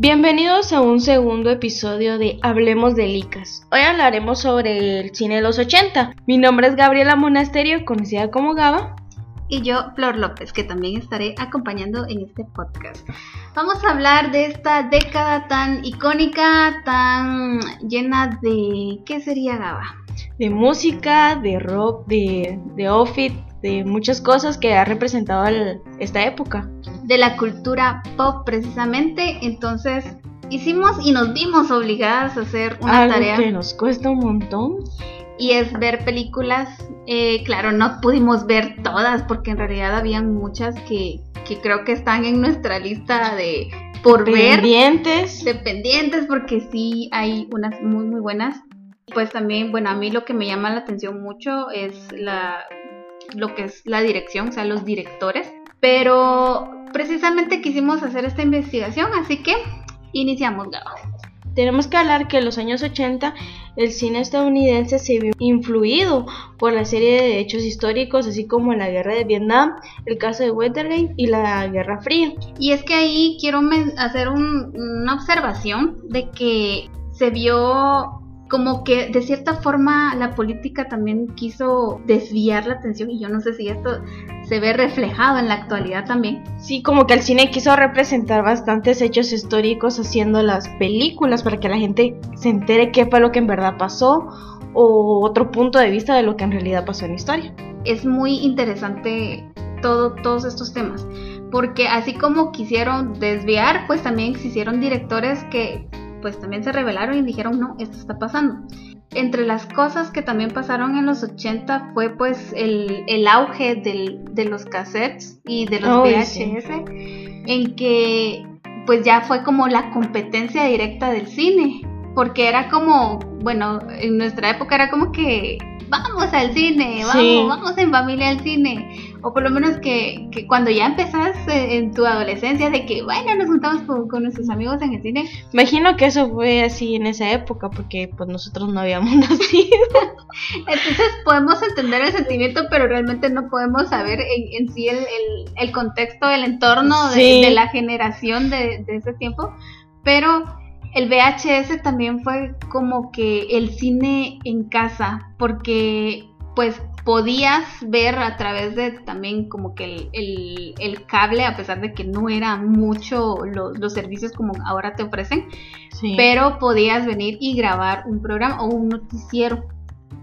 Bienvenidos a un segundo episodio de Hablemos de Licas. Hoy hablaremos sobre el cine de los 80. Mi nombre es Gabriela Monasterio, conocida como Gaba. Y yo, Flor López, que también estaré acompañando en este podcast. Vamos a hablar de esta década tan icónica, tan llena de... ¿Qué sería Gaba? De música, de rock, de, de outfit, de muchas cosas que ha representado esta época. De la cultura pop precisamente, entonces hicimos y nos vimos obligadas a hacer una Algo tarea. que nos cuesta un montón. Y es ver películas, eh, claro, no pudimos ver todas porque en realidad habían muchas que, que creo que están en nuestra lista de por ver, Pendientes. de pendientes porque sí hay unas muy muy buenas. Pues también, bueno, a mí lo que me llama la atención mucho es la lo que es la dirección, o sea, los directores. Pero precisamente quisimos hacer esta investigación, así que iniciamos, Gabo. Tenemos que hablar que en los años 80 el cine estadounidense se vio influido por la serie de hechos históricos, así como la guerra de Vietnam, el caso de Watergate y la Guerra Fría. Y es que ahí quiero hacer un- una observación de que se vio como que de cierta forma la política también quiso desviar la atención y yo no sé si esto se ve reflejado en la actualidad también. Sí, como que el cine quiso representar bastantes hechos históricos haciendo las películas para que la gente se entere qué fue lo que en verdad pasó o otro punto de vista de lo que en realidad pasó en la historia. Es muy interesante todo, todos estos temas porque así como quisieron desviar pues también existieron directores que pues también se rebelaron y dijeron no, esto está pasando. Entre las cosas que también pasaron en los 80 fue pues el, el auge del- de los cassettes y de los Ay, VHS, en que pues ya fue como la competencia directa del cine, porque era como, bueno, en nuestra época era como que vamos al cine, vamos, Sí. vamos en familia al cine, o por lo menos que, que cuando ya empezás eh, en tu adolescencia de que, bueno, nos juntamos con, con nuestros amigos en el cine, Imagino que eso fue así en esa época porque pues nosotros no habíamos nacido. Entonces podemos entender el sentimiento, pero realmente no podemos saber en, en sí el, el- el contexto, el entorno de, de la generación de, de ese tiempo. Pero el VHS también fue como que el cine en casa, porque pues podías ver a través de también como que el, el- el cable, a pesar de que no era mucho los, los servicios como ahora te ofrecen, Sí. pero podías venir y grabar un programa o un noticiero.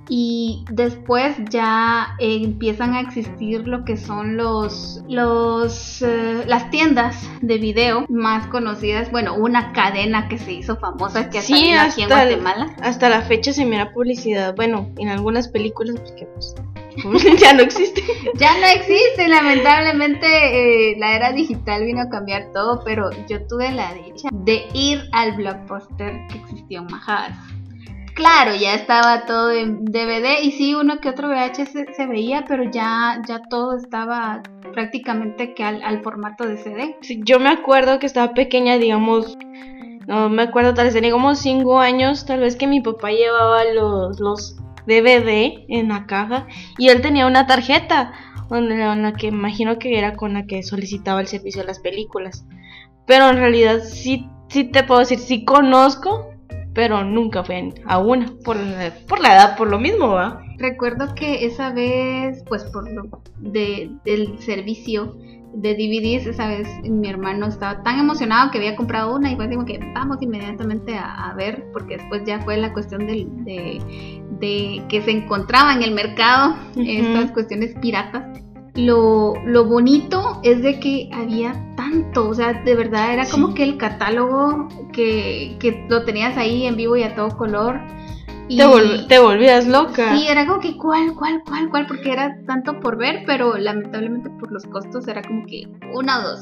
Y después ya eh, empiezan a existir lo que son los, los eh, las tiendas de video más conocidas. Bueno, una cadena que se hizo famosa que Sí, salido aquí en hasta el- Guatemala. Hasta la fecha se mira publicidad, bueno, en algunas películas porque pues ya no existe. Ya no existe, lamentablemente eh, la era digital vino a cambiar todo, pero yo tuve la dicha de ir al blockbuster que existió en Majadas. Claro, ya estaba todo en DVD y sí, uno que otro VHS se, se veía, pero ya, ya todo estaba prácticamente que al, al formato de CD. Sí, Yo me acuerdo que estaba pequeña, digamos, no me acuerdo, tal vez tenía como 5 años, tal vez que mi papá llevaba los, los DVD en la caja y él tenía una tarjeta donde, la que imagino que era con la que solicitaba el servicio de las películas. Pero en realidad sí, sí te puedo decir, sí conozco, pero nunca fui a una, por la, por la edad, por lo mismo, ¿va? Recuerdo que esa vez, pues por lo de, del servicio de DVDs, esa vez mi hermano estaba tan emocionado que había comprado una y fue como que vamos inmediatamente a, a ver, porque después ya fue la cuestión del- de, de que se encontraba en el mercado estas cuestiones piratas. Lo, lo bonito es de que había tanto, o sea, de verdad era como que el catálogo que, que lo tenías ahí en vivo y a todo color. Y- Te, vol- te volvías loca. Sí, era como que cuál, cuál, cuál, cuál, porque era tanto por ver, pero lamentablemente por los costos era como que una o dos.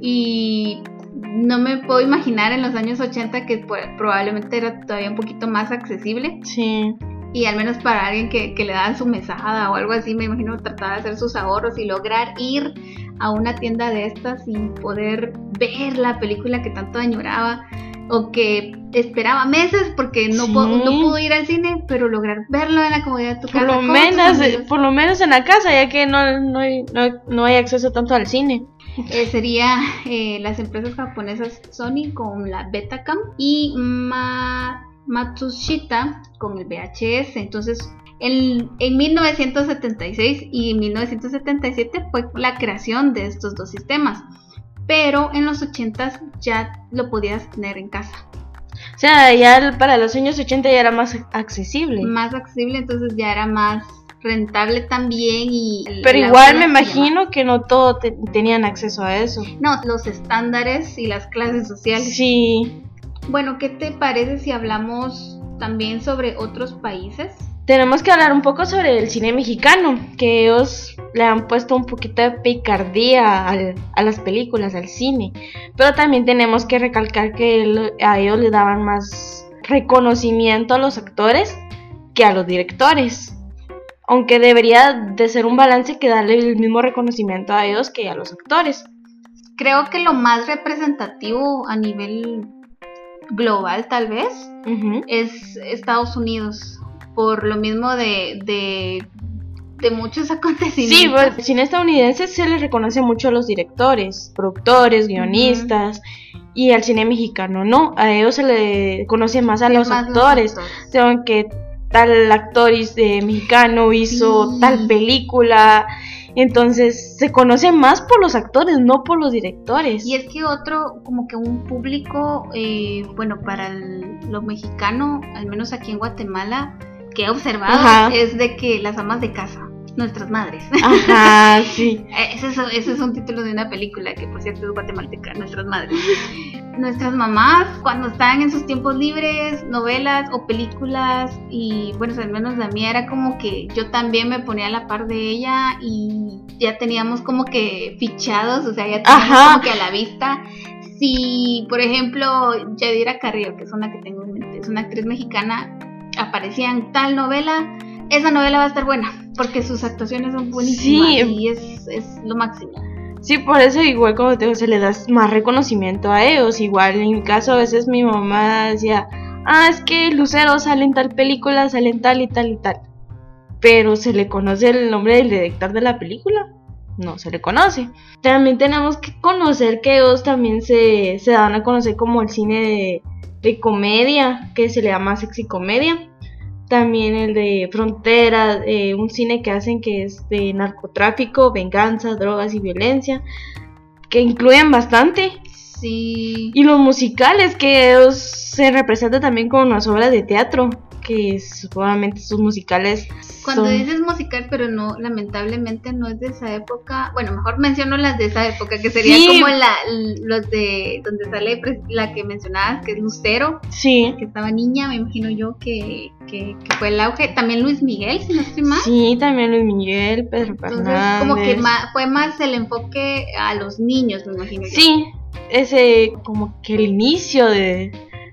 Y no me puedo imaginar en los años 80 que probablemente era todavía un poquito más accesible. Sí. Y al menos para alguien que, que le daban su mesada o algo así, me imagino trataba de hacer sus ahorros y lograr ir a una tienda de estas y poder ver la película que tanto añoraba. o que esperaba meses porque no, Sí. no pudo ir al cine, pero lograr verlo en la comodidad de tu Por casa. lo, con tus menos, eh, por lo menos en la casa, ya que no, no, hay, no, no hay acceso tanto al cine. Eh, sería eh, las empresas japonesas Sony con la Betacam y Ma- Matsushita con el VHS. Entonces, en, en 1976 y en 1977 fue la creación de estos dos sistemas. Pero en los 80 ya lo podías tener en casa. O sea, ya para los años 80 ya era más accesible. Más accesible, entonces ya era más rentable también y... Pero igual me imagino que no todos te- tenían acceso a eso. No, los estándares y las clases sociales. Sí, Bueno, ¿qué te parece si hablamos también sobre otros países? tenemos que hablar un poco sobre el cine mexicano, que ellos le han puesto un poquito de picardía al- a las películas, al cine. Pero también tenemos que recalcar que a ellos le daban más reconocimiento a los actores que a los directores. Aunque debería de ser un balance que darle el mismo reconocimiento a ellos que a los actores. Creo que lo más representativo a nivel global tal vez es Estados Unidos, por lo mismo de, de, de muchos acontecimientos. Sí, pues, el cine estadounidense se le reconoce mucho a los directores, productores, guionistas, y al cine mexicano no, a ellos se le conoce más a los Más actores, actores. Tengo que tal actor de mexicano hizo Sí. tal película, entonces se conoce más por los actores, no por los directores. Y es que otro, como que un público, eh, bueno, para el- lo mexicano, al menos aquí en Guatemala, que he observado, Ajá. es de que las amas de casa, nuestras madres. Ajá, sí. Eh, Ese es, ese es un título de una película que por cierto es guatemalteca, nuestras madres. Nuestras mamás cuando estaban en sus tiempos libres, novelas o películas y bueno, al menos la mía era como que yo también me ponía a la par de ella y ya teníamos como que fichados, o sea, ya teníamos Ajá. como que a la vista. Si, por ejemplo, Yadira Carrillo, que es una que tengo en mente, es una actriz mexicana, aparecía en tal novela, esa novela va a estar buena, porque sus actuaciones son buenísimas Sí. y es, es lo máximo. Sí, por eso igual como te digo, se le da más reconocimiento a ellos. Igual en mi caso a veces mi mamá decía, ah, es que Lucero sale en tal película, sale en tal y tal y tal. Pero se le conoce el nombre del director de la película. No se le conoce. También tenemos que conocer que ellos también se, se dan a conocer como el cine de, de comedia, que se le llama sexy comedia. También el de Frontera, eh, un cine que hacen que es de narcotráfico, venganza, drogas y violencia, que incluyen bastante. Sí. Y los musicales, que se representan también con unas obras de teatro, que supuestamente sus musicales Cuando son- dices musical, pero no, lamentablemente no es de esa época. Bueno, mejor menciono las de esa época, que sería Sí. como la, los de donde sale la que mencionabas, que es Lucero, Sí, que estaba niña, me imagino yo que, que, que fue el auge. También Luis Miguel, si no estoy mal. sí, también Luis Miguel, Pedro Entonces, Fernández. como que ma- fue más el enfoque a los niños, me imagino yo. Sí, ese como que el inicio de...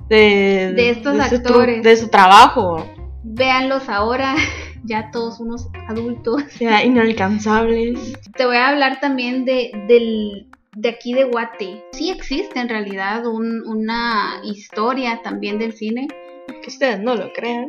De, De estos actores. de su trabajo. Véanlos ahora, ya todos unos adultos. Sea, inalcanzables. Te voy a hablar también de, del, de aquí de Guate. Sí existe en realidad un- una historia también del cine, Que ustedes no lo crean.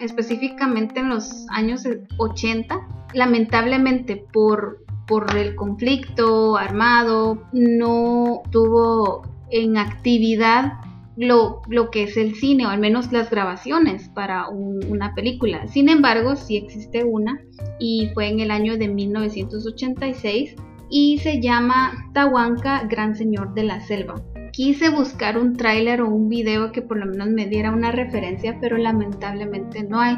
específicamente en los años 80. Lamentablemente por, por el conflicto armado no tuvo en actividad lo, lo que es el cine o al menos las grabaciones para un- una película. Sin embargo, sí existe una y fue en el año de 1986 y se llama Tahuanca, Gran Señor de la Selva. Quise buscar un tráiler o un video que por lo menos me diera una referencia, pero lamentablemente no hay.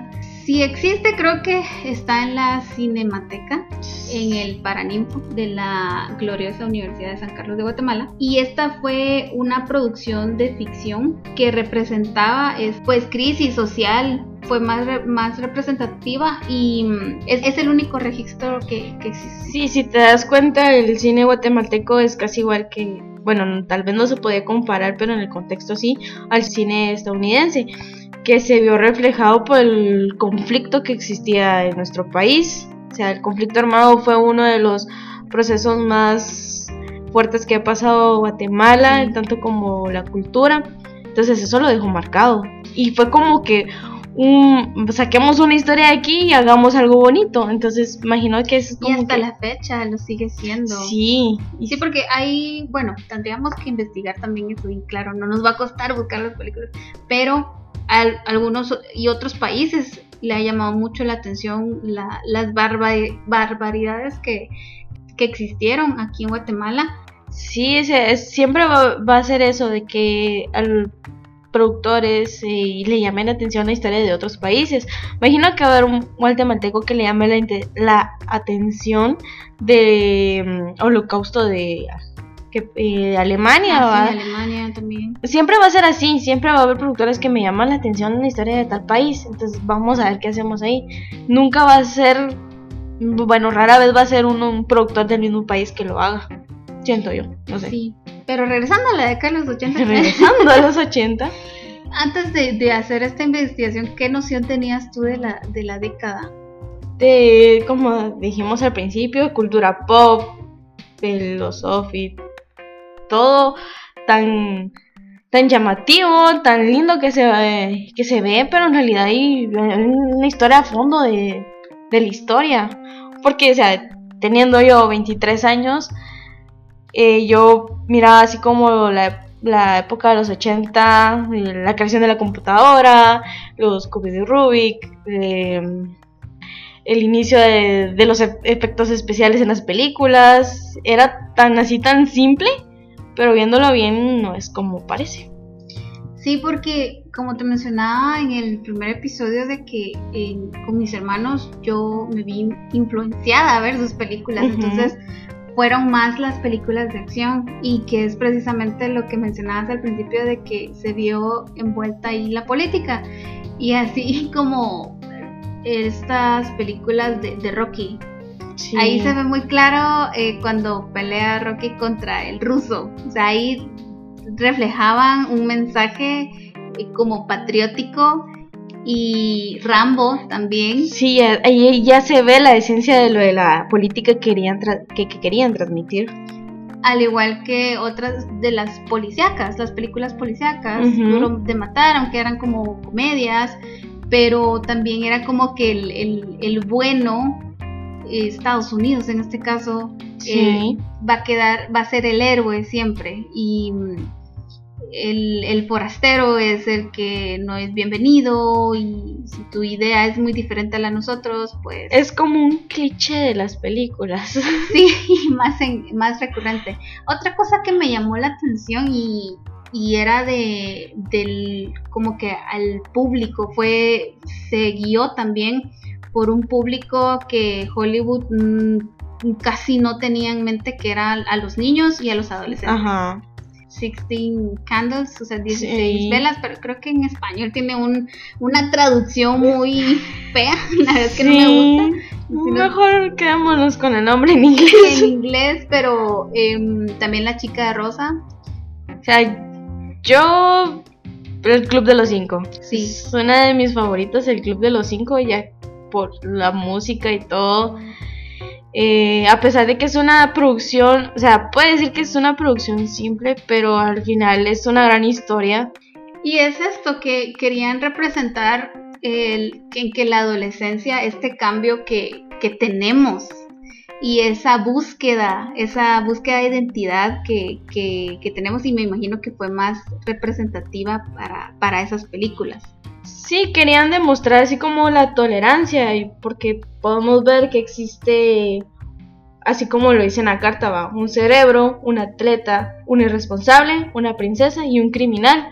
Si existe, creo que está en la Cinemateca, en el Paraninfo de la gloriosa Universidad de San Carlos de Guatemala. Y esta fue una producción de ficción que representaba es, pues crisis social, fue más, re- más representativa y mm, es, es el único registro que, que existe. Sí, si te das cuenta, el cine guatemalteco es casi igual que, bueno, no- tal vez no se puede comparar, pero en el contexto sí, al cine estadounidense, que se vio reflejado por el conflicto que existía en nuestro país. O sea, el conflicto armado fue uno de los procesos más fuertes que ha pasado Guatemala, tanto como la cultura. Entonces eso lo dejó marcado. Y fue como que un, saquemos una historia de aquí y hagamos algo bonito. Entonces, imagino que es como Y hasta que- la fecha lo sigue siendo. Sí, y Sí, porque hay, bueno, tendríamos que investigar también eso, y claro, no nos va a costar buscar las películas, pero al- algunos y otros países le ha llamado mucho la atención la- las barba- barbaridades que, que existieron aquí en Guatemala. Sí, es- siempre va, a ser eso de que al productores eh, le llamen la atención la historia de otros países. Imagino que va a haber un guatemalteco que le llame la, la atención de mm, holocausto de que, eh, Alemania. Ah, sí, Alemania también. Siempre va a ser así, siempre va a haber productores que me llaman la atención en la historia de tal país. Entonces vamos a ver qué hacemos ahí. Nunca va a ser, bueno, rara vez va a ser un, un productor del mismo país que lo haga. Siento yo, no sé. Sí, pero regresando a la década de los 80, Regresando a los 80. antes de, de hacer esta investigación, ¿qué noción tenías tú de la, de la década? De, como dijimos al principio, cultura pop, filosofía, todo tan tan llamativo, tan lindo que se, que se ve, pero en realidad hay una historia a fondo de, de la historia. Porque, o sea, teniendo yo 23 años, eh, yo miraba así como la, la época de los 80, eh, la creación de la computadora, los cubos de Rubik, eh, el inicio de, de los efectos especiales en las películas. Era tan así, tan simple, pero viéndolo bien no es como parece. Sí, porque como te mencionaba en el primer episodio de que eh, con mis hermanos yo me vi influenciada a ver sus películas, entonces fueron más las películas de acción y que es precisamente lo que mencionabas al principio de que se vio envuelta ahí la política y así como estas películas de, de Rocky. Sí. Ahí se ve muy claro eh, cuando pelea Rocky contra el ruso. O sea, ahí reflejaban un mensaje eh, como patriótico y Rambo también. Sí, ahí ya se ve la esencia de lo de la política que querían, que, que querían transmitir. Al igual que otras de las policíacas, las películas policíacas, Ujú. Duro de matar, aunque eran como comedias, pero también era como que el, el- el bueno, eh, Estados Unidos en este caso, Sí. eh, va a quedar, va a ser el héroe siempre y mm, el, el forastero es el que no es bienvenido y si tu idea es muy diferente a la de nosotros, pues Es como un cliché de las películas. sí, más, en- más recurrente. Otra cosa que me llamó la atención y, y era de del como que al público fue se guió también por un público que Hollywood mm, casi no tenía en mente que era a los niños y a los adolescentes. Ajá. 16 candles, o sea, 16 Sí. velas, pero creo que en español tiene un, una traducción muy fea, la verdad es que no me gusta. Si no- Mejor quedémonos con el nombre en inglés. en inglés, pero em, también la chica de rosa, O sea, yo. El Club de los Cinco. sí, Es una de mis favoritas, el Club de los Cinco, ya por la música y todo. Eh, a pesar de que es una producción, o sea, puede decir que es una producción simple, pero al final es una gran historia. Y es esto que querían representar el, en que la adolescencia, este cambio que, que tenemos y esa búsqueda, esa búsqueda de identidad que, que- que tenemos y me imagino que fue más representativa para, para esas películas. Sí, querían demostrar así como la tolerancia, y porque podemos ver que existe, así como lo dice en la carta, va, un cerebro, un atleta, un irresponsable, una princesa y un criminal.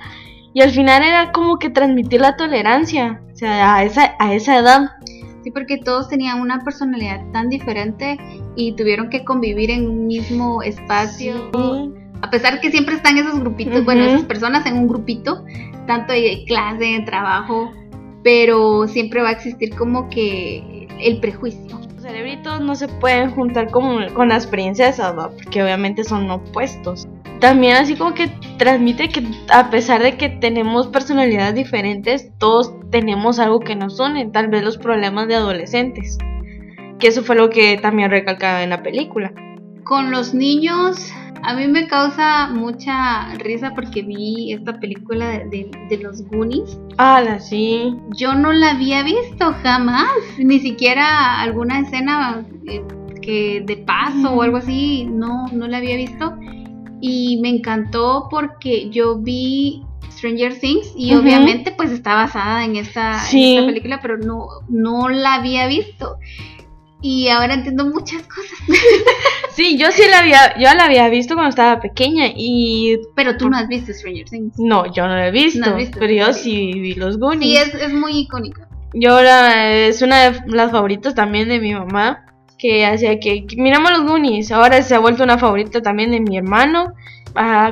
Y al final era como que transmitir la tolerancia, o sea, a esa, a esa edad. Sí, porque todos tenían una personalidad tan diferente y tuvieron que convivir en un mismo espacio. A pesar que siempre están esos grupitos, bueno, Ujú. esas personas en un grupito, tanto de clase, de trabajo, pero siempre va a existir como que el prejuicio. Los cerebritos no se pueden juntar como con las princesas, ¿va? porque obviamente son opuestos. También así como que transmite que a pesar de que tenemos personalidades diferentes, todos tenemos algo que nos une, tal vez los problemas de adolescentes. Que eso fue lo que también recalcaba en la película. Con los niños A mí me causa mucha risa porque vi esta película de, de- de los Goonies. Ah, sí. Yo no la había visto jamás, ni siquiera alguna escena eh, que de paso o algo así, no, no la había visto. Y me encantó porque yo vi Stranger Things y obviamente pues está basada en esta, en esta película, pero no, no la había visto. Y ahora entiendo muchas cosas. Sí, yo sí la había, yo la había visto cuando estaba pequeña y Pero tú no has visto Stranger Things. no, yo no la he visto, No has visto, pero yo sí. sí vi los Sí, Goonies. es, es muy icónica. Yo la, es una de las favoritas también de mi mamá, que hacía que, que miramos los Goonies, ahora se ha vuelto una favorita también de mi hermano,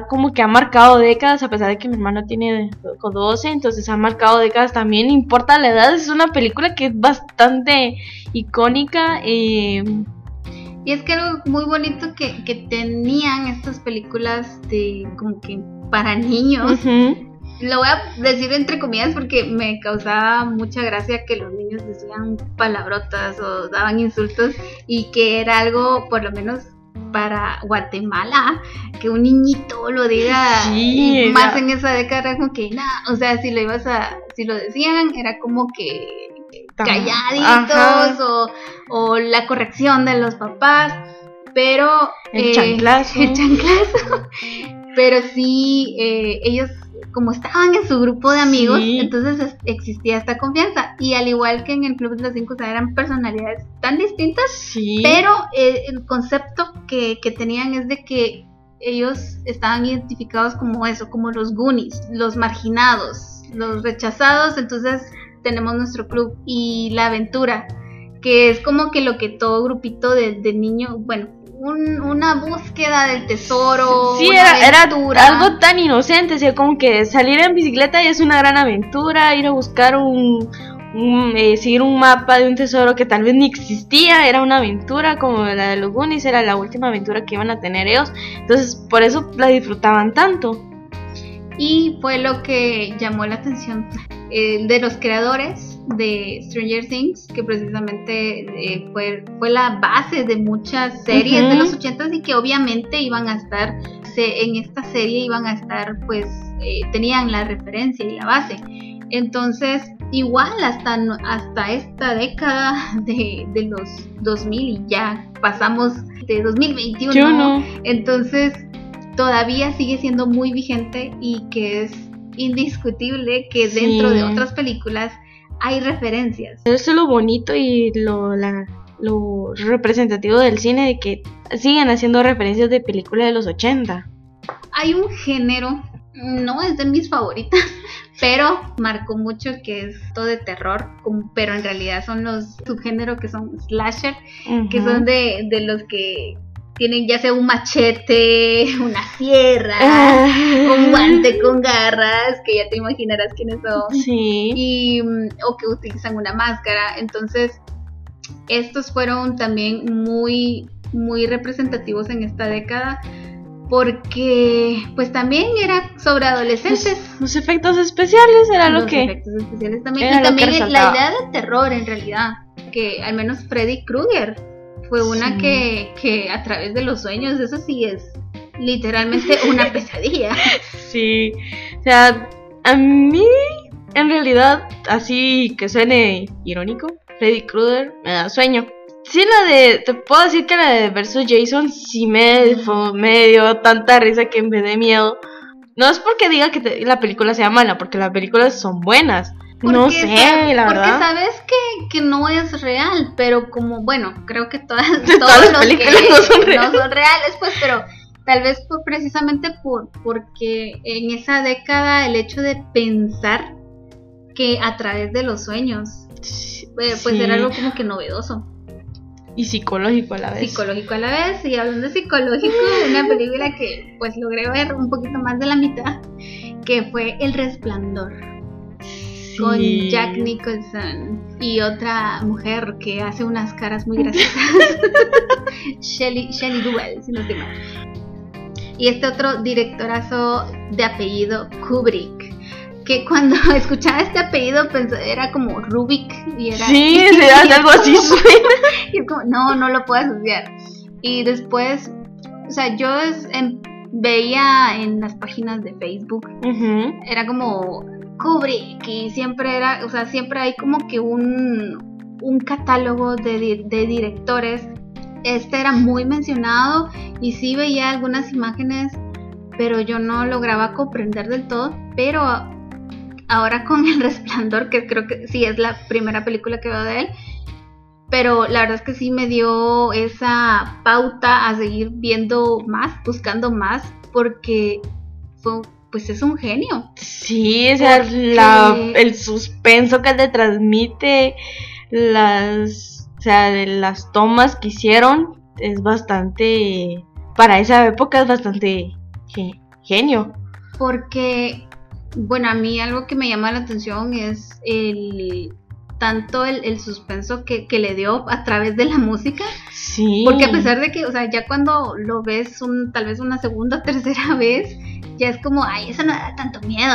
Como que ha marcado décadas, a pesar de que mi hermano tiene co- 12, entonces ha marcado décadas también, importa la edad, es una película que es bastante icónica, eh, Y es que algo muy bonito que, que tenían estas películas de como que para niños. Lo voy a decir entre comillas porque me causaba mucha gracia que los niños decían palabrotas o daban insultos y que era algo por lo menos para Guatemala que un niñito lo diga Sí, y más en esa década como que nada, o sea, si lo ibas a si lo decían era como que calladitos o, o la corrección de los papás, pero El eh, chanclazo. el chanclazo. Pero sí, eh, ellos como estaban en su grupo de amigos, Sí. entonces es- existía esta confianza. Y al igual que en el Club de los Cinco, o sea, eran personalidades tan distintas, sí, pero eh, el concepto que, que tenían es de que ellos estaban identificados como eso, como los Goonies, los marginados, los rechazados, entonces tenemos nuestro club y la aventura, que es como que lo que todo grupito de, de niño, bueno, un- una búsqueda del tesoro, Sí, una era, algo tan inocente, o sea, como que salir en bicicleta es una gran aventura, ir a buscar un, un, eh, seguir un mapa de un tesoro que tal vez ni existía, era una aventura como la de los Goonies, era la última aventura que iban a tener ellos, entonces por eso la disfrutaban tanto. Y fue lo que llamó la atención eh, de los creadores de Stranger Things, que precisamente eh, fue, fue la base de muchas series Ujú. de los 80 y que obviamente iban a estar, se- en esta serie iban a estar, pues, eh, tenían la referencia y la base. Entonces, igual hasta, hasta esta década de, de los 2000 y ya pasamos de 2021. Yo no. Entonces, todavía sigue siendo muy vigente y que es indiscutible que Sí. dentro de otras películas hay referencias. Eso es lo bonito y lo, la- lo representativo del cine, de que siguen haciendo referencias de películas de los 80. Hay un género, no es de mis favoritas, pero marcó mucho que es todo de terror, pero en realidad son los subgéneros que son slasher, que son de, de los que tienen ya sea un machete, una sierra, Ah. un guante con garras, que ya te imaginarás quiénes son. Sí. y mm, o que utilizan una máscara. Entonces, estos fueron también muy muy representativos en esta década porque pues también era sobre adolescentes. Los, los efectos especiales era lo los que... efectos especiales también y también la idea de terror en realidad que al menos Freddy Krueger fue una Sí. que, que a través de los sueños eso sí es literalmente una pesadilla Sí. O sea, a mí, en realidad, así que suene irónico, Freddy Krueger me da sueño. Sí, la de. Te puedo decir que la de Versus Jason sí me, fue- me dio tanta risa que me dé miedo. No es porque diga que te- la película sea mala, porque las películas son buenas. No Porque sé, la porque verdad. sabes que, que no es real, pero como, bueno, creo que todas, Todas todos las los películas que no son reales. no son reales, pues, pero tal vez por, precisamente por, porque en esa década el hecho de pensar que a través de los sueños, eh, pues Sí. era algo como que novedoso, Y psicológico a la vez. psicológico a la vez, y hablando de psicológico, una película que pues logré ver un poquito más de la mitad, que fue El Resplandor con. Jack Nicholson y otra mujer que hace unas caras muy graciosas. Shelly, Shelly Duell, si no estoy mal. Y este otro directorazo de apellido Kubrick. Que cuando escuchaba este apellido pensé, era como Rubik y era. Sí, y se hace es algo así suena. y es como, no, no lo puedo asociar. Y después o sea, yo es- en- veía en las páginas de Facebook, era como Kubrick y siempre era, o sea, siempre hay como que un, un catálogo de, de directores. Este era muy mencionado y sí veía algunas imágenes, pero yo no lograba comprender del todo. Pero ahora con El Resplandor, que creo que sí es la primera película que veo de él, pero la verdad es que sí me dio esa pauta a seguir viendo más, buscando más, porque fue, pues es un genio. Sí, o sea, Porque- la, el suspenso que te transmite, las, o sea, de las tomas que hicieron, es bastante, para esa época es bastante ge- genio. Porque, bueno, a mí algo que me llama la atención es el tanto el, el suspenso que, que le dio a través de la música. Sí. Porque a pesar de que, o sea, ya cuando lo ves un, tal vez una segunda o tercera vez, ya es como, ay, eso no da tanto miedo.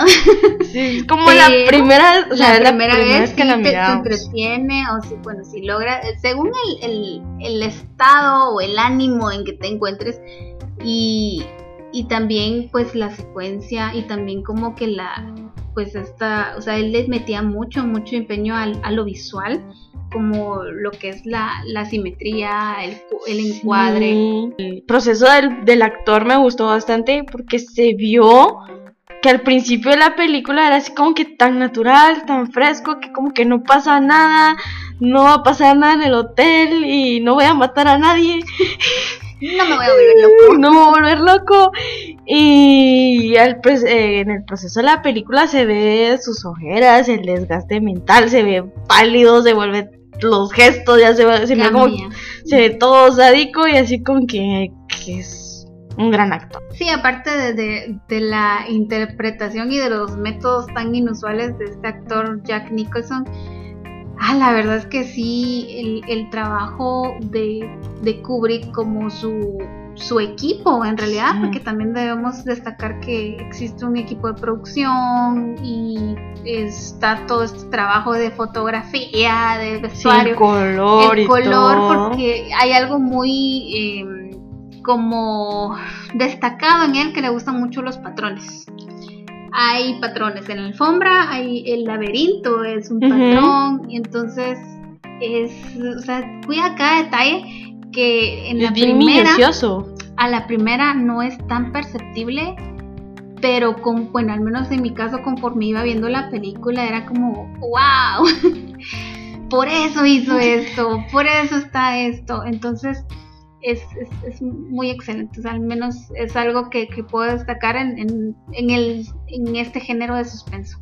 Sí, es como la Pero primera, o sea, la, primera vez que sí la te- te, miramos. entretiene, o si, bueno, si logra, según el, el, el estado o el ánimo en que te encuentres, y, y también pues la secuencia, y también como que la, pues esta, o sea, él les metía mucho, mucho empeño al, a lo visual, como lo que es la, la simetría, el, el encuadre. Sí. El proceso del, del actor me gustó bastante porque se vio que al principio de la película era así como que tan natural, tan fresco, que como que no pasa nada, no va a pasar nada en el hotel y no voy a matar a nadie, No me voy a volver loco. no me voy a volver loco. Y al pre- eh, en el proceso de la película se ve sus ojeras, el desgaste mental, se ve pálido, se vuelve los gestos, ya se, se ve como se todo sádico y así como que, que es un gran actor. Sí, aparte de, de- de la interpretación y de los métodos tan inusuales de este actor Jack Nicholson, ah, la verdad es que sí, el, el trabajo de, de Kubrick como su, su equipo en realidad, Sí. porque también debemos destacar que existe un equipo de producción y está todo este trabajo de fotografía, de Sí, el vestuario color el y todo. porque hay algo muy eh, como destacado en él que le gustan mucho los patrones. Hay patrones en la alfombra, hay el laberinto es un patrón y entonces es, o sea, cuida cada detalle que en la es bien primera minucioso. a la primera no es tan perceptible, pero con, bueno, al menos en mi caso, conforme iba viendo la película, era como, wow, por eso hizo esto, por eso está esto. Entonces, es, es- es muy excelente. O sea, al menos es algo que, que puedo destacar en, en- en el, en este género de suspenso.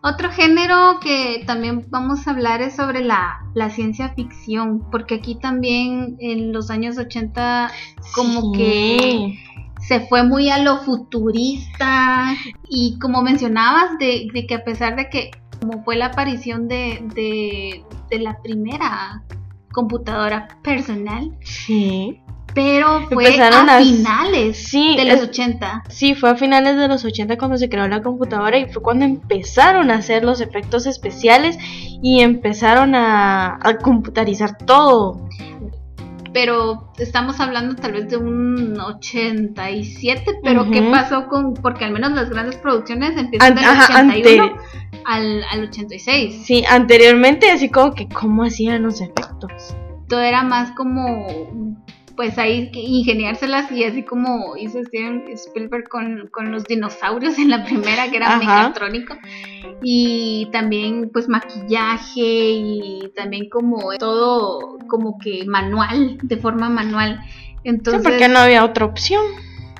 Otro género que también vamos a hablar es sobre la, la ciencia ficción, porque aquí también en los años 80 como Sí. que se fue muy a lo futurista y como mencionabas de, de que a pesar de que como fue la aparición de, de, de la primera computadora personal, Sí. Pero fue Empezaron a a- finales Sí, de los es- 80. Sí, fue a finales de los 80 cuando se creó la computadora y fue cuando empezaron a hacer los efectos especiales y empezaron a, a computarizar todo. Pero estamos hablando tal vez de un 87, pero ¿qué Ujú. pasó con...? Porque al menos las grandes producciones empiezan An- del ajá, 81 ante- al, al 86. sí, anteriormente así como que cómo hacían los efectos. todo era más como pues ahí que ingeniárselas y así como hizo Steven Spielberg con, con los dinosaurios en la primera que era Ajá. mecatrónico y también pues maquillaje y también como todo como que manual de forma manual Sí, entonces porque no había otra opción.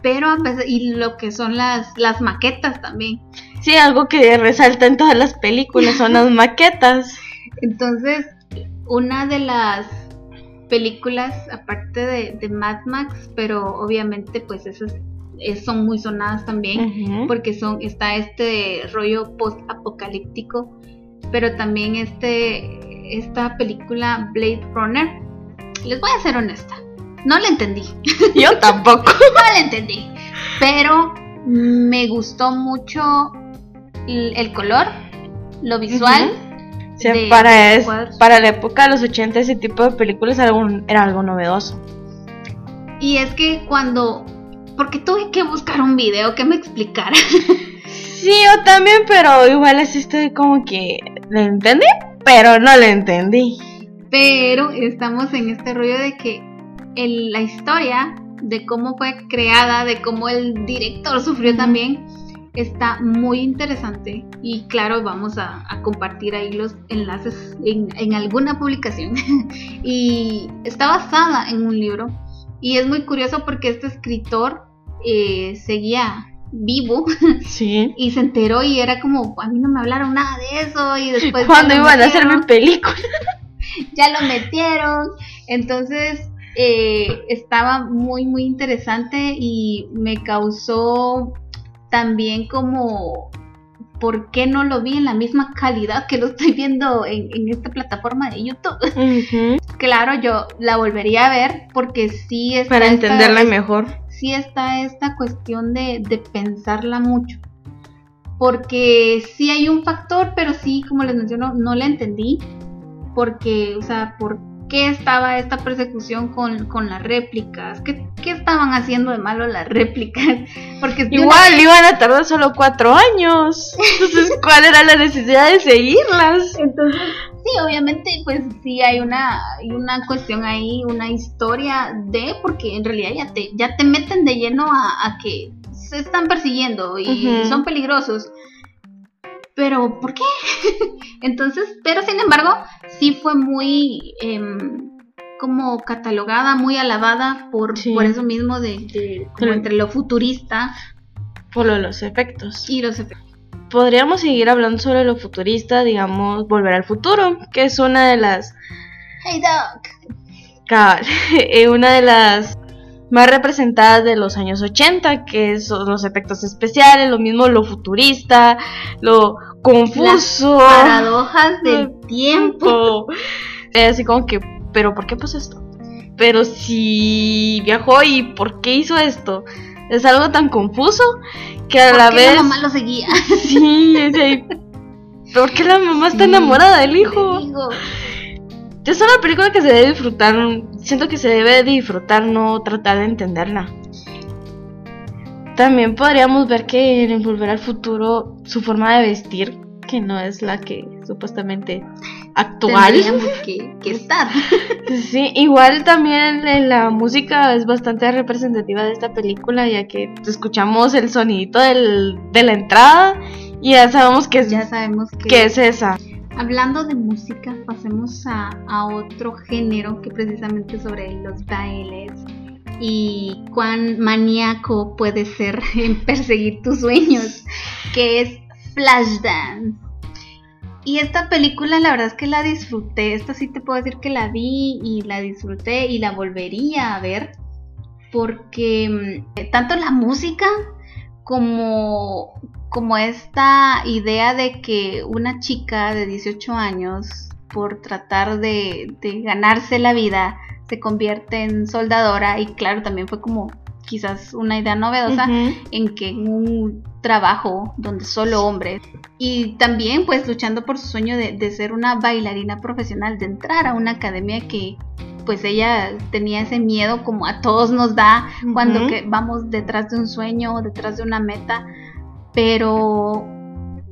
pero a pesar- y lo que son las las maquetas también Sí, algo que resalta en todas las películas son las maquetas. Entonces, una de las películas, aparte de, de Mad Max, pero obviamente pues esas es- son muy sonadas también, porque son, está este rollo post-apocalíptico, pero también este, esta película Blade Runner, les voy a ser honesta, no la entendí, Yo tampoco. no la entendí, pero me gustó mucho el, el color, lo visual. O sea, de- para, de es- cuadros. para la época de los 80 ese tipo de películas era, algo- era algo novedoso. Y es que cuando... Porque tuve que buscar un video que me explicara. Sí, yo también, pero igual así estoy como que... ¿Le entendí? Pero no le entendí. Pero estamos en este rollo de que el- la historia de cómo fue creada, de cómo el director sufrió también, está muy interesante. Y claro, vamos a, a compartir ahí los enlaces en, en alguna publicación. y está basada en un libro. Y es muy curioso porque este escritor eh, seguía vivo Sí. y se enteró y era como, a mí no me hablaron nada de eso y después... Cuando iban a hacer mi película. ya lo metieron. Entonces eh, estaba muy, muy interesante y me causó también como, ¿por qué no lo vi en la misma calidad que lo estoy viendo en, en esta plataforma de YouTube? Claro, yo la volvería a ver porque sí está Para esta- entenderla mejor. sí está esta cuestión de, de pensarla mucho. Porque sí hay un factor, pero sí, como les menciono, no la entendí. Porque, o sea, ¿por qué estaba esta persecución con, con las réplicas? ¿Qué, qué estaban haciendo de malo las réplicas? Porque de una Igual iban a tardar solo cuatro años. Entonces, ¿cuál era la necesidad de seguirlas? Entonces, sí, obviamente, pues sí hay una, hay una cuestión ahí, una historia de, porque en realidad ya te, ya te meten de lleno a, a que se están persiguiendo y son peligrosos. Pero, ¿por qué? Entonces, pero sin embargo, sí fue muy em, como catalogada, muy alabada por, Sí. por eso mismo de, de como entre lo futurista Por lo de los efectos. y los efectos. Podríamos seguir hablando sobre lo futurista, digamos, Volver al Futuro, que es una de las Hey Doc. cabal, eh, una de las más representadas de los años 80, que son los efectos especiales, lo mismo lo futurista, lo confuso, Paradojas del tiempo. así como que, pero ¿por qué pasó esto? Pero si viajó y ¿por qué hizo esto? Es algo tan confuso que a ¿Por la qué vez la mamá lo seguía? sí, es ahí. ¿Por qué la mamá está enamorada del hijo? Es una película que se debe disfrutar. Siento que se debe disfrutar, no tratar de entenderla. También podríamos ver que en Volver al Futuro su forma de vestir, que no es la que supuestamente actual. Tendríamos que, que estar. Sí, igual también la música es bastante representativa de esta película, ya que escuchamos el sonidito del, de la entrada y ya sabemos que Ya sabemos que. que es esa. Hablando de música, pasemos a, otro género que precisamente sobre los bailes y cuán maníaco puede ser en perseguir tus sueños, que es Flashdance. Y esta película la verdad es que la disfruté, esta sí te puedo decir que la vi y la disfruté y la volvería a ver porque mm, tanto la música como, como esta idea de que una chica de 18 años, por tratar de, de ganarse la vida, se convierte en soldadora y claro, también fue como quizás una idea novedosa en que un trabajo donde solo hombres y también pues luchando por su sueño de, de ser una bailarina profesional, de entrar a una academia que pues ella tenía ese miedo como a todos nos da cuando que vamos detrás de un sueño, detrás de una meta, pero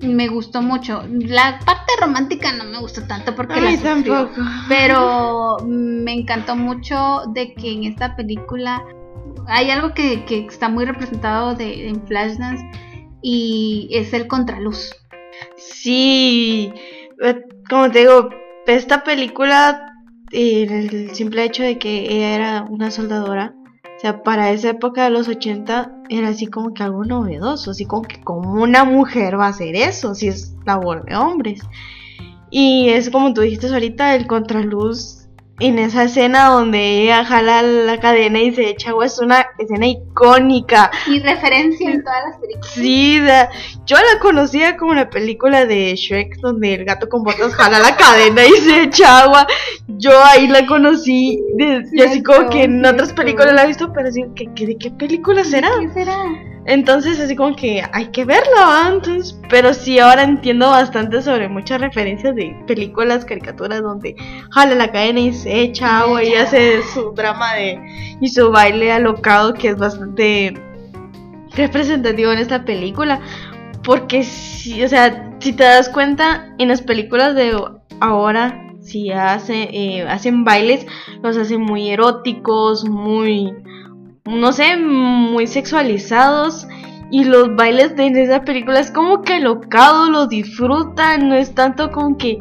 me gustó mucho. La parte romántica no me gustó tanto porque A la mí sufrió. tampoco. Pero me encantó mucho de que en esta película hay algo que, que está muy representado de, en Flashdance y es el contraluz. Sí, eh, como te digo, esta película, el simple hecho de que ella era una soldadora, o sea, para esa época de los 80 era así como que algo novedoso, así como que como una mujer va a hacer eso, si es labor de hombres. Y es como tú dijiste ahorita, el contraluz en esa escena donde ella jala la cadena y se echa agua, es una escena icónica. Y referencia en todas las películas. Sí, da- yo la conocía como la película de Shrek donde el gato con botas jala la cadena y se echa agua. Yo ahí la conocí de- y así como que en otras películas la he visto, pero así que, que ¿de qué película será? ¿Qué será? Entonces así como que hay que verlo antes. Pero sí ahora entiendo bastante sobre muchas referencias de películas, caricaturas donde jala la cadena y se echa agua y hace su drama de y su baile alocado que es bastante representativo en esta película. Porque si, o sea, si te das cuenta, en las películas de ahora, si hace, eh, hacen bailes, los hacen muy eróticos, muy no sé, muy sexualizados. Y los bailes de esa película es como que locado, lo disfrutan, no es tanto como que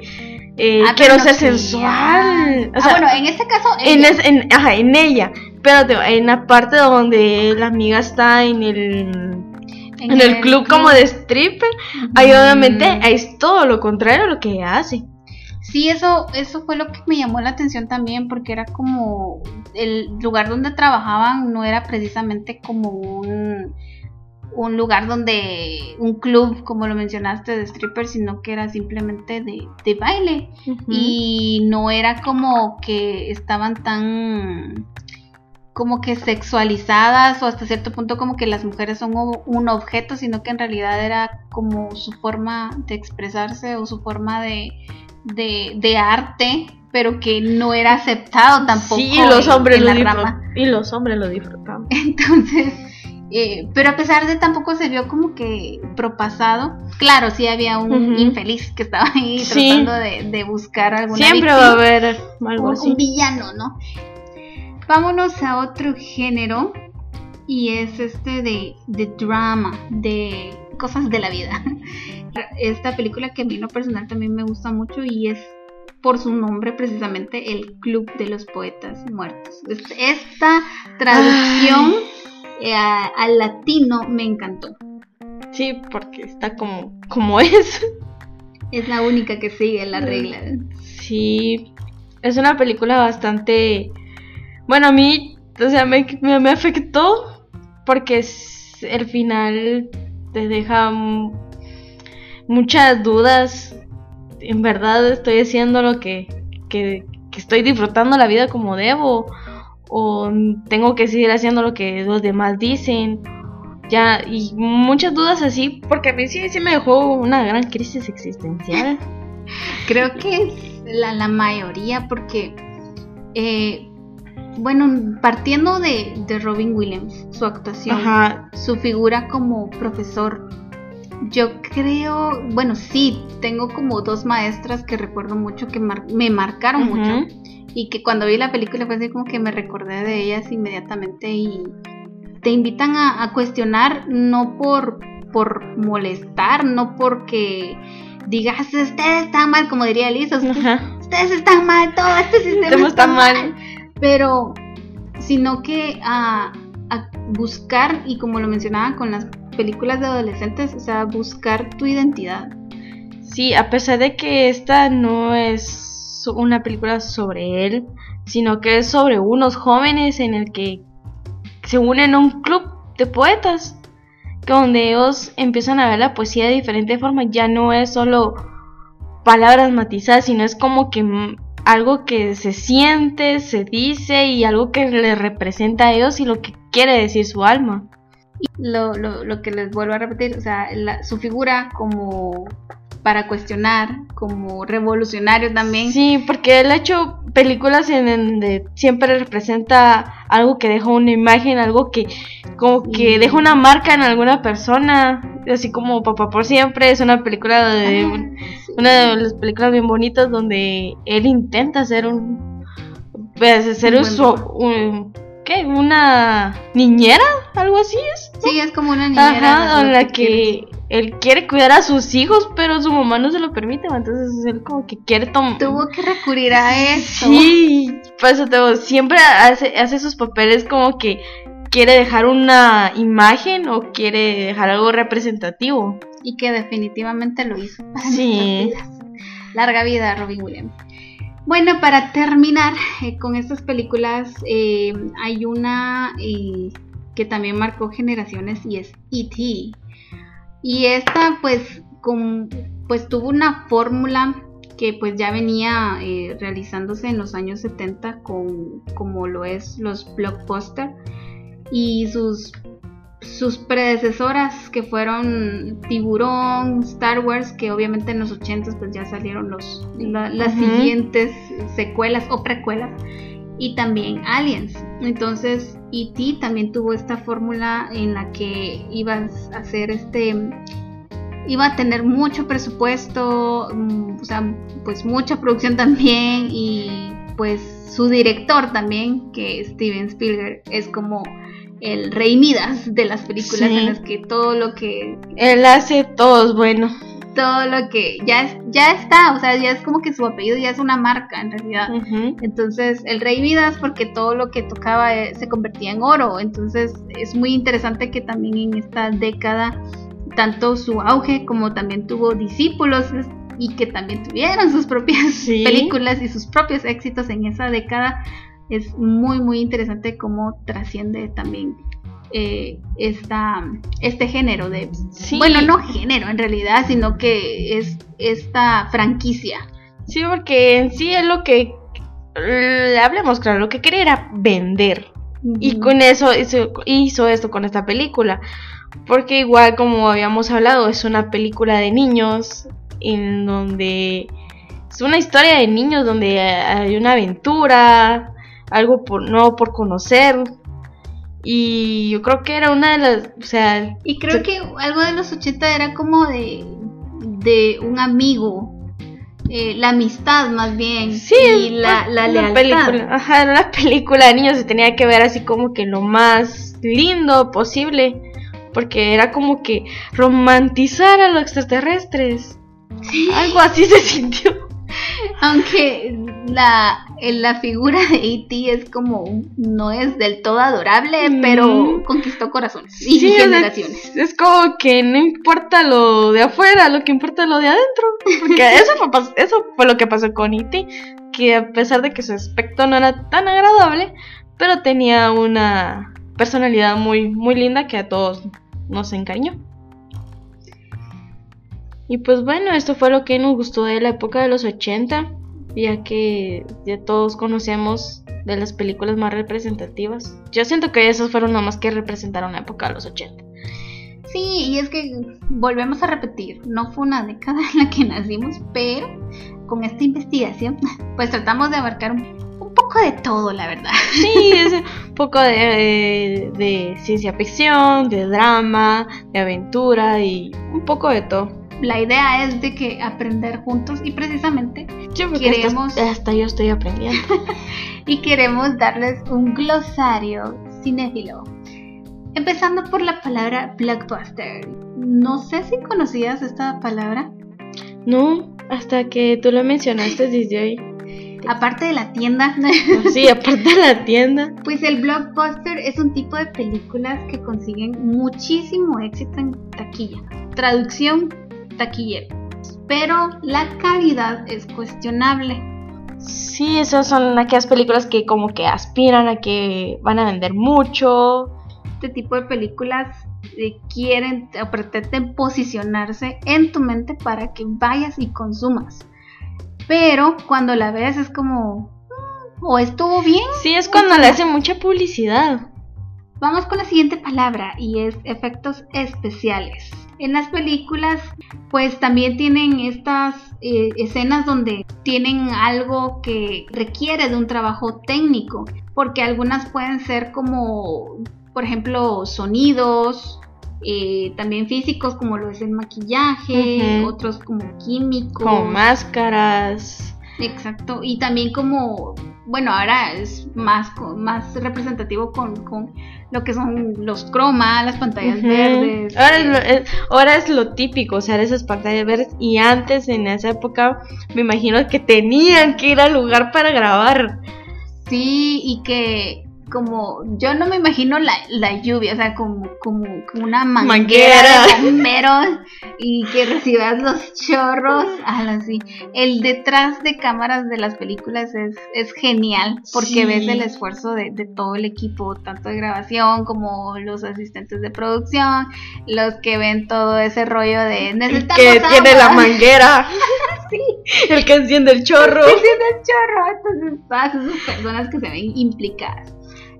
eh, Ah, quiero ser sí, sensual. ah. Sea, bueno, en este caso. en, ella. es- en- ajá, en ella. Pero en la parte donde la amiga está en el, en el club como de stripper, ahí obviamente es todo lo contrario a lo que ella hace. Sí, eso, eso fue lo que me llamó la atención también, porque era como el lugar donde trabajaban no era precisamente como un, un lugar donde un club, como lo mencionaste, de strippers, sino que era simplemente de, de baile. Y no era como que estaban tan como que sexualizadas o hasta cierto punto como que las mujeres son un objeto, sino que en realidad era como su forma de expresarse o su forma de, de, de arte, pero que no era aceptado tampoco. Sí, los en- hombres en lo disfrutan. rama. Y los hombres lo disfrutan. Entonces, eh, pero a pesar de tampoco se vio como que propasado, claro, sí había un infeliz que estaba ahí Sí. tratando de, de buscar alguna Siempre víctima va a haber algo un, así. un villano, ¿no? Vámonos a otro género y es este de, de drama, de cosas de la vida. Esta película que a mí en lo personal también me gusta mucho y es por su nombre precisamente El Club de los Poetas Muertos. Es- Esta traducción eh, a- al latino me encantó. Sí, porque está como, como es. Es la única que sigue la regla. Sí, es una película bastante... Bueno, a mí, o sea, me, me, me afectó porque es- el final te deja muchas dudas. En verdad estoy haciendo lo que, que, estoy disfrutando la vida como debo. O tengo que seguir haciendo lo que los demás dicen. Ya, y muchas dudas así, porque a mí sí, me dejó una gran crisis existencial. Creo que la, la mayoría porque, eh, bueno, partiendo de, de Robin Williams, su actuación, Ajá, su figura como profesor, yo creo, bueno, sí, tengo como dos maestras que recuerdo mucho, que mar- me marcaron mucho y que cuando vi la película fue así como que me recordé de ellas inmediatamente y te invitan a, a cuestionar no por, por molestar, no porque digas ustedes están mal, como diría Lisa, ustedes, ustedes están mal, todo este sistema Sistema está está mal. Pero sino que a, a buscar y como lo mencionaba con las películas de adolescentes, o sea, buscar tu identidad. Sí, a pesar de que esta no es una película sobre él, sino que es sobre unos jóvenes en el que se unen a un club de poetas, donde ellos empiezan a ver la poesía de diferente forma, ya no es solo palabras matizadas, sino es como que algo que se siente, se dice y algo que le representa a ellos y lo que quiere decir su alma. Lo, lo, lo que les vuelvo a repetir, o sea, su figura como para cuestionar, como revolucionario también. Sí, porque él ha hecho películas en donde siempre representa algo que deja una imagen, algo que como que deja una marca en alguna persona, así como Papá por siempre es una película de sí. una de las películas bien bonitas donde él intenta ser un pues, ser Un un, ¿qué? una niñera, algo así es. Sí, es como una niñera. Ajá, en la que él quiere cuidar a sus hijos, pero su mamá no se lo permite, entonces él como que quiere tomar Tuvo que recurrir a eso. Sí, te digo, siempre hace, hace sus papeles como que quiere dejar una imagen o quiere dejar algo representativo. Y que definitivamente lo hizo. para Sí. Larga vida, Robin Williams. Bueno, para terminar eh, con estas películas, eh, hay una eh, que también marcó generaciones y es E.T. Y esta, pues, con, pues tuvo una fórmula que pues ya venía eh, realizándose en los años 70 con como lo es los blockbusters y sus sus predecesoras que fueron Tiburón, Star Wars, que obviamente en los 80 pues ya salieron los, las siguientes secuelas o precuelas, y también Aliens. Entonces, E.T. también tuvo esta fórmula en la que ibas a hacer este iba a tener mucho presupuesto, mm, o sea, pues mucha producción también y pues su director también, que Steven Spielberg, es como el rey Midas de las películas en las que todo lo que... Él hace todo es bueno. Todo lo que ya, ya está, o sea, ya es como que su apellido ya es una marca en realidad. Entonces, el rey Midas porque todo lo que tocaba eh, se convertía en oro. Entonces, es muy interesante que también en esta década, tanto su auge como también tuvo discípulos y que también tuvieron sus propias películas y sus propios éxitos en esa década es muy muy interesante cómo trasciende también eh, esta, este género de bueno no género en realidad sino que es esta franquicia. Sí porque en sí es lo que hablemos claro lo que quería era vender. Y con eso hizo, hizo esto con esta película. Porque igual como habíamos hablado es una película de niños en donde es una historia de niños donde hay una aventura algo por, nuevo por conocer. Y yo creo que era una de las, o sea... Y creo que algo de los 80 era como de, de un amigo, eh, la amistad más bien. Sí, y la, la lealtad. Película, ajá, era una película de niños, se tenía que ver así como que lo más lindo posible, porque era como que romantizar a los extraterrestres. Algo así se sintió. Aunque la, la figura de E.T. es como, no es del todo adorable, pero conquistó corazones y generaciones. Es, como que no importa lo de afuera, lo que importa es lo de adentro. Porque eso fue, eso fue lo que pasó con E.T., que a pesar de que su aspecto no era tan agradable, pero tenía una personalidad muy, muy linda que a todos nos encariñó. Y pues bueno, esto fue lo que nos gustó de la época de los 80 ya que ya todos conocemos de las películas más representativas. Yo siento que esas fueron más que representaron la época de los 80. Sí, y es que volvemos a repetir, no fue una década en la que nacimos, pero con esta investigación pues tratamos de abarcar un, poco de todo, la verdad. Sí, es un poco de, de ciencia ficción, de drama, de aventura y un poco de todo la idea es de que aprender juntos y precisamente queremos hasta, yo estoy aprendiendo y queremos darles un glosario cinéfilo empezando por la palabra blockbuster no sé si conocías esta palabra no hasta que tú lo mencionaste desde hoy aparte de la tienda. sí, aparte de la tienda. Pues el blockbuster es un tipo de películas que consiguen muchísimo éxito en taquilla. Traducción taquillero. Pero la calidad es cuestionable. Sí, esas son aquellas películas que como que aspiran a que van a vender mucho. Este tipo de películas eh, quieren o pretenden posicionarse en tu mente para que vayas y consumas. Pero cuando la ves es como, mm, o estuvo bien. Sí, es cuando le hacen mucha publicidad. Vamos con la siguiente palabra y es efectos especiales. En las películas pues también tienen estas eh, escenas donde tienen algo que requiere de un trabajo técnico, porque algunas pueden ser como, por ejemplo, sonidos, eh, también físicos como lo es el maquillaje, otros como químicos. Como máscaras. Exacto, y también como, bueno, ahora es más, más representativo con, con lo que son los cromas, las pantallas verdes. Ahora es, lo, típico, o sea, esas pantallas verdes. Y antes, en esa época, me imagino que tenían que ir al lugar para grabar. Sí, y que como yo no me imagino la, la lluvia, o sea, como, como, una manguera, de bomberos y que recibas los chorros, así. El detrás de cámaras de las películas es, es genial porque ves el esfuerzo de, de, todo el equipo, tanto de grabación como los asistentes de producción, los que ven todo ese rollo de el que tiene la manguera. sí. El que enciende el chorro. El que enciende el chorro. Entonces, todas esas personas que se ven implicadas.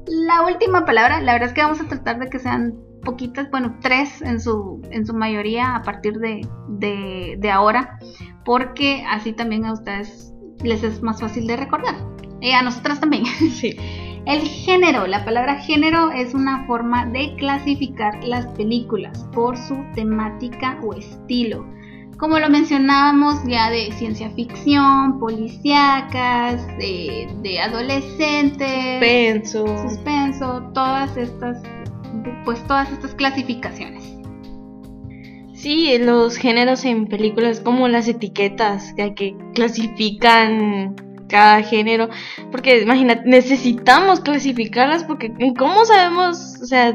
La última palabra, la verdad es que vamos a tratar de que sean poquitas, bueno, tres en su, en su mayoría a partir de, de, de ahora, porque así también a ustedes les es más fácil de recordar. Y a nosotras también. Sí. El género, la palabra género es una forma de clasificar las películas por su temática o estilo. Como lo mencionábamos ya de ciencia ficción, policíacas, de, de adolescentes, Penso. suspenso, todas estas, pues todas estas clasificaciones. Sí, los géneros en películas como las etiquetas que, que clasifican cada género, porque imagínate, necesitamos clasificarlas porque ¿cómo sabemos, o sea,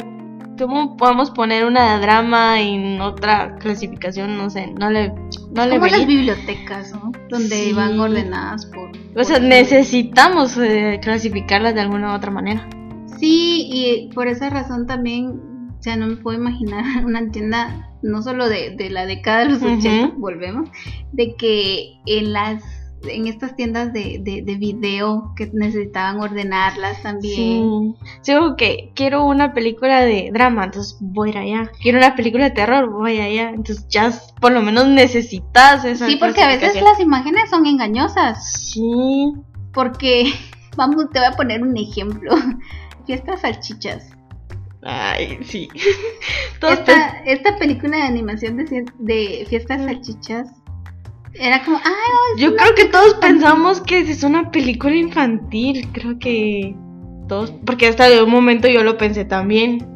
cómo podemos poner una drama en otra clasificación? No sé, no le no le Como las bibliotecas, ¿no? Donde Sí. van ordenadas por... O sea, necesitamos eh, clasificarlas de alguna u otra manera. Sí, y por esa razón también, o sea, no me puedo imaginar una tienda, no solo de, de la década de los. 80, volvemos, de que en las en estas tiendas de, de, de video que necesitaban ordenarlas también. Sí. Como que quiero una película de drama, entonces voy a ir allá. Quiero una película de terror, voy allá. Entonces ya por lo menos necesitas esa Sí, porque a veces las imágenes son engañosas. Sí. Porque, vamos, te voy a poner un ejemplo. Fiestas salchichas. Ay, sí. Esta, esta película de animación de, de Fiestas salchichas era como, ay, Yo creo que todos pensamos que es una película infantil. Creo que todos. Porque hasta de un momento yo lo pensé también.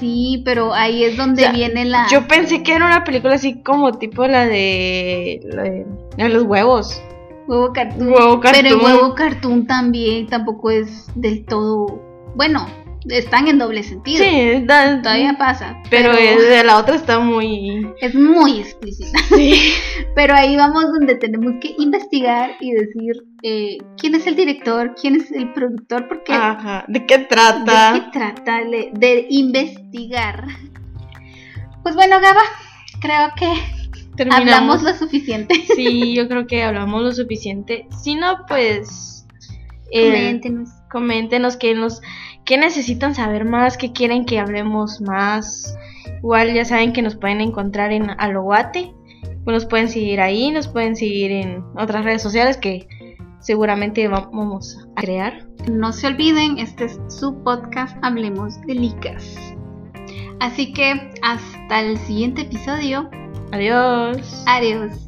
Sí, pero ahí es donde O sea, viene la. Yo pensé que era una película así como tipo la de. La de, los huevos. Huevo cartoon. Huevo Pero el cartoon. huevo cartoon también tampoco es del todo. Bueno, están en doble sentido. Sí, da- Todavía pasa. Pero, de la otra está muy. es muy explícita. Sí. Pero ahí vamos donde tenemos que investigar y decir eh, quién es el director, quién es el productor, porque Ajá. ¿De qué ¿de trata? qué trata de, de investigar. Pues bueno, Gaba, creo que Terminamos. hablamos lo suficiente. Sí, yo creo que hablamos lo suficiente. Si no, pues. eh, Coméntenos. coméntenos qué nos qué necesitan saber más, qué quieren que hablemos más. Igual ya saben que nos pueden encontrar en Aloguate. Pues nos pueden seguir ahí, nos pueden seguir en otras redes sociales que seguramente va- vamos a crear. No se olviden, este es su podcast Hablemos de Licas. Así que hasta el siguiente episodio. Adiós. Adiós.